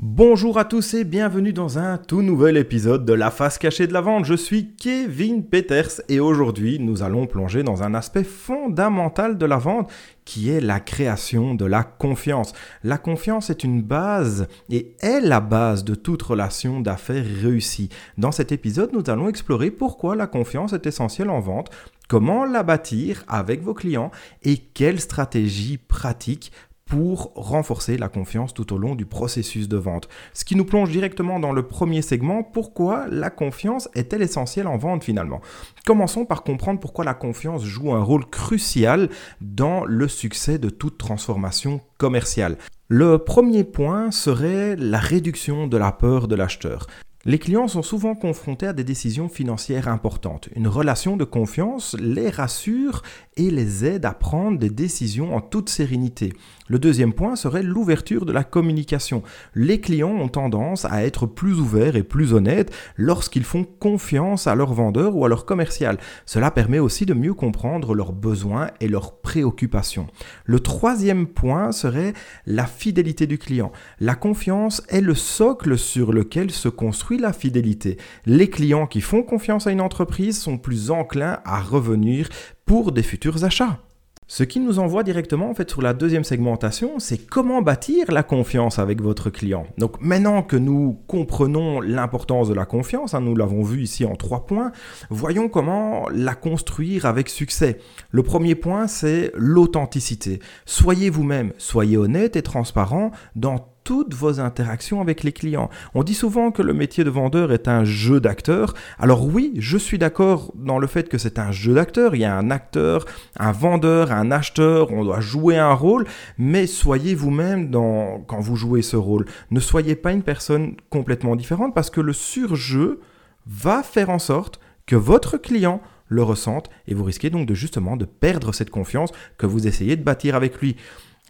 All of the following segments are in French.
Bonjour à tous et bienvenue dans un tout nouvel épisode de La face cachée de la vente. Je suis Kevin Peters et aujourd'hui nous allons plonger dans un aspect fondamental de la vente qui est la création de la confiance. La confiance est une base et est la base de toute relation d'affaires réussie. Dans cet épisode, nous allons explorer pourquoi la confiance est essentielle en vente, comment la bâtir avec vos clients et quelles stratégies pratiques pour renforcer la confiance tout au long du processus de vente. Ce qui nous plonge directement dans le premier segment, pourquoi la confiance est-elle essentielle en vente finalement? Commençons par comprendre pourquoi la confiance joue un rôle crucial dans le succès de toute transformation commerciale. Le premier point serait la réduction de la peur de l'acheteur. Les clients sont souvent confrontés à des décisions financières importantes. Une relation de confiance les rassure et les aide à prendre des décisions en toute sérénité. Le deuxième point serait l'ouverture de la communication. Les clients ont tendance à être plus ouverts et plus honnêtes lorsqu'ils font confiance à leur vendeur ou à leur commercial. Cela permet aussi de mieux comprendre leurs besoins et leurs préoccupations. Le troisième point serait la fidélité du client. La confiance est le socle sur lequel se construit la fidélité. Les clients qui font confiance à une entreprise sont plus enclins à revenir pour des futurs achats. Ce qui nous envoie directement en fait sur la deuxième segmentation, c'est comment bâtir la confiance avec votre client. Donc maintenant que nous comprenons l'importance de la confiance, hein, nous l'avons vu ici en trois points, voyons comment la construire avec succès. Le premier point, c'est l'authenticité. Soyez vous-même, soyez honnête et transparent dans toutes vos interactions avec les clients. On dit souvent que le métier de vendeur est un jeu d'acteurs. Alors oui, je suis d'accord dans le fait que c'est un jeu d'acteurs. Il y a un acteur, un vendeur, un acheteur, on doit jouer un rôle, mais soyez vous-même dans quand vous jouez ce rôle. Ne soyez pas une personne complètement différente parce que le surjeu va faire en sorte que votre client le ressente et vous risquez donc de justement de perdre cette confiance que vous essayez de bâtir avec lui.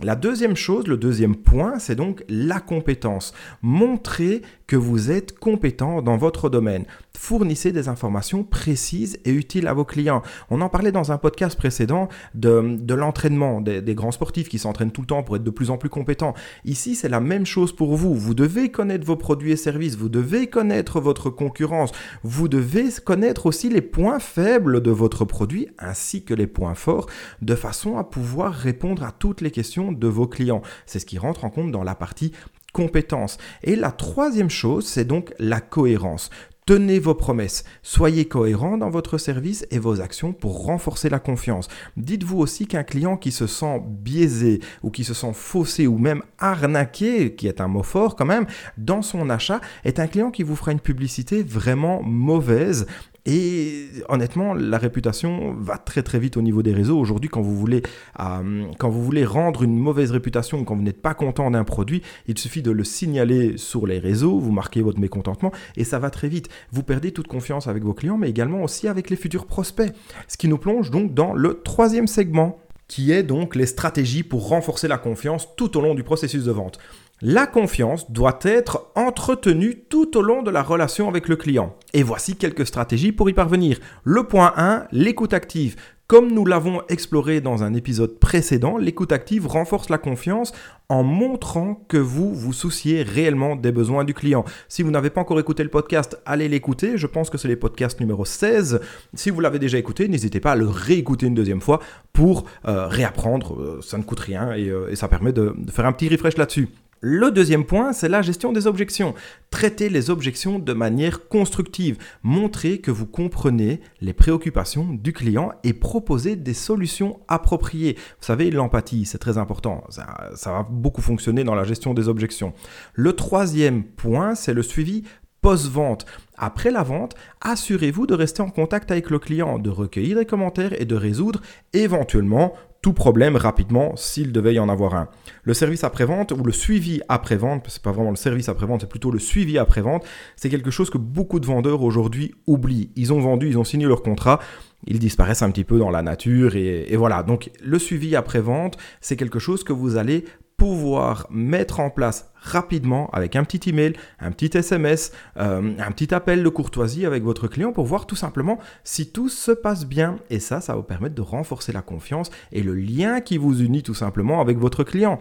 La deuxième chose, le deuxième point, c'est donc la compétence. Montrez que vous êtes compétent dans votre domaine. Fournissez des informations précises et utiles à vos clients. On en parlait dans un podcast précédent de, l'entraînement des, des, grands sportifs qui s'entraînent tout le temps pour être de plus en plus compétents. Ici, c'est la même chose pour vous. Vous devez connaître vos produits et services, vous devez connaître votre concurrence, vous devez connaître aussi les points faibles de votre produit ainsi que les points forts de façon à pouvoir répondre à toutes les questions de vos clients. C'est ce qui rentre en compte dans la partie compétences. Et la troisième chose, c'est donc la cohérence. Tenez vos promesses, soyez cohérent dans votre service et vos actions pour renforcer la confiance. Dites-vous aussi qu'un client qui se sent biaisé ou qui se sent faussé ou même arnaqué, qui est un mot fort quand même, dans son achat, est un client qui vous fera une publicité vraiment mauvaise et honnêtement, la réputation va très très vite au niveau des réseaux. Aujourd'hui, quand vous voulez, euh, quand vous voulez rendre une mauvaise réputation, quand vous n'êtes pas content d'un produit, il suffit de le signaler sur les réseaux, vous marquez votre mécontentement et ça va très vite. Vous perdez toute confiance avec vos clients, mais également aussi avec les futurs prospects. Ce qui nous plonge donc dans le troisième segment, qui est donc les stratégies pour renforcer la confiance tout au long du processus de vente. La confiance doit être entretenue tout au long de la relation avec le client. Et voici quelques stratégies pour y parvenir. Le point 1, l'écoute active. Comme nous l'avons exploré dans un épisode précédent, l'écoute active renforce la confiance en montrant que vous vous souciez réellement des besoins du client. Si vous n'avez pas encore écouté le podcast, allez l'écouter. Je pense que c'est les podcasts numéro 16. Si vous l'avez déjà écouté, n'hésitez pas à le réécouter une deuxième fois pour euh, réapprendre. Euh, ça ne coûte rien et, euh, ça permet de faire un petit refresh là-dessus. Le deuxième point, c'est la gestion des objections. Traitez les objections de manière constructive. Montrez que vous comprenez les préoccupations du client et proposez des solutions appropriées. Vous savez, l'empathie, c'est très important. Ça, ça, va beaucoup fonctionner dans la gestion des objections. Le troisième point, c'est le suivi post-vente. Après la vente, assurez-vous de rester en contact avec le client, de recueillir des commentaires et de résoudre éventuellement tout problème rapidement s'il devait y en avoir un. Le service après-vente ou le suivi après-vente, c'est pas vraiment le service après-vente, c'est plutôt le suivi après-vente, c'est quelque chose que beaucoup de vendeurs aujourd'hui oublient. Ils ont vendu, ils ont signé leur contrat, ils disparaissent un petit peu dans la nature et, et voilà. Donc le suivi après-vente, c'est quelque chose que vous allez pouvoir mettre en place rapidement avec un petit email, un petit SMS, euh, un petit appel de courtoisie avec votre client pour voir tout simplement si tout se passe bien. Et ça, ça va vous permettre de renforcer la confiance et le lien qui vous unit tout simplement avec votre client.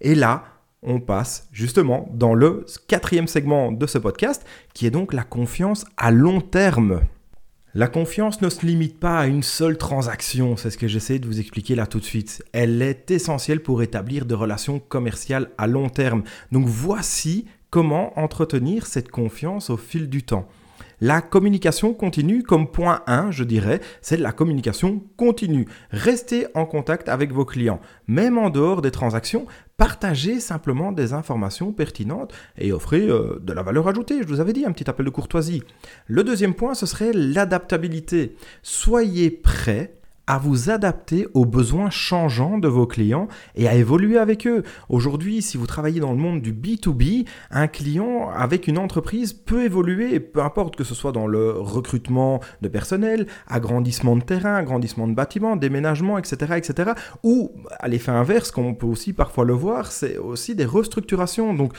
Et là, on passe justement dans le quatrième segment de ce podcast, qui est donc la confiance à long terme. La confiance ne se limite pas à une seule transaction, c'est ce que j'essaie de vous expliquer là tout de suite. Elle est essentielle pour établir des relations commerciales à long terme. Donc voici comment entretenir cette confiance au fil du temps. La communication continue, comme point 1, je dirais, c'est la communication continue. Restez en contact avec vos clients, même en dehors des transactions. Partagez simplement des informations pertinentes et offrez euh, de la valeur ajoutée. Je vous avais dit un petit appel de courtoisie. Le deuxième point, ce serait l'adaptabilité. Soyez prêt à vous adapter aux besoins changeants de vos clients et à évoluer avec eux. Aujourd'hui, si vous travaillez dans le monde du B2B, un client avec une entreprise peut évoluer, peu importe que ce soit dans le recrutement de personnel, agrandissement de terrain, agrandissement de bâtiments, déménagement, etc., etc. Ou à l'effet inverse, comme on peut aussi parfois le voir, c'est aussi des restructurations. Donc,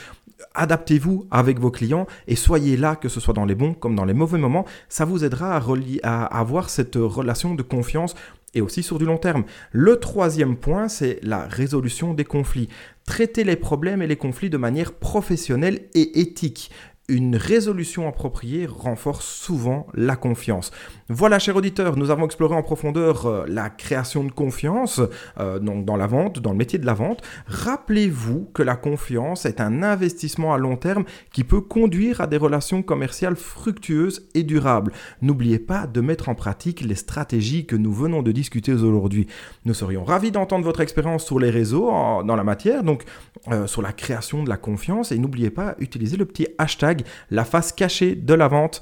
adaptez-vous avec vos clients et soyez là, que ce soit dans les bons comme dans les mauvais moments. Ça vous aidera à, avoir cette relation de confiance et aussi sur du long terme. Le troisième point, c'est la résolution des conflits. Traiter les problèmes et les conflits de manière professionnelle et éthique une résolution appropriée renforce souvent la confiance. Voilà, chers auditeurs, nous avons exploré en profondeur euh, la création de confiance euh, donc dans la vente, dans le métier de la vente. Rappelez-vous que la confiance est un investissement à long terme qui peut conduire à des relations commerciales fructueuses et durables. N'oubliez pas de mettre en pratique les stratégies que nous venons de discuter aujourd'hui. Nous serions ravis d'entendre votre expérience sur les réseaux dans la matière, donc euh, sur la création de la confiance. Et n'oubliez pas, utiliser le petit hashtag la face cachée de la vente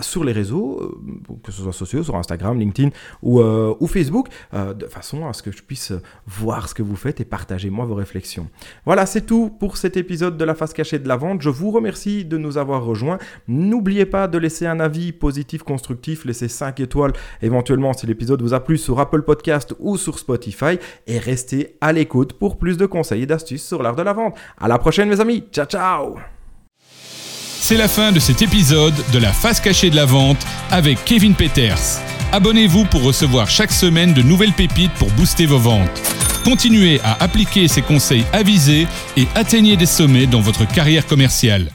sur les réseaux que ce soit sociaux, sur Instagram, LinkedIn ou, euh, Facebook, euh, de façon à ce que je puisse voir ce que vous faites et partager moi vos réflexions. Voilà, c'est tout pour cet épisode de la face cachée de la vente. Je vous remercie de nous avoir rejoints. N'oubliez pas de laisser un avis positif, constructif, laissez 5 étoiles éventuellement si l'épisode vous a plu sur Apple Podcast ou sur Spotify et restez à l'écoute pour plus de conseils et d'astuces sur l'art de la vente. À la prochaine mes amis, ciao ciao c'est la fin de cet épisode de la face cachée de la vente avec Kevin Peters. Abonnez-vous pour recevoir chaque semaine de nouvelles pépites pour booster vos ventes. Continuez à appliquer ces conseils avisés et atteignez des sommets dans votre carrière commerciale.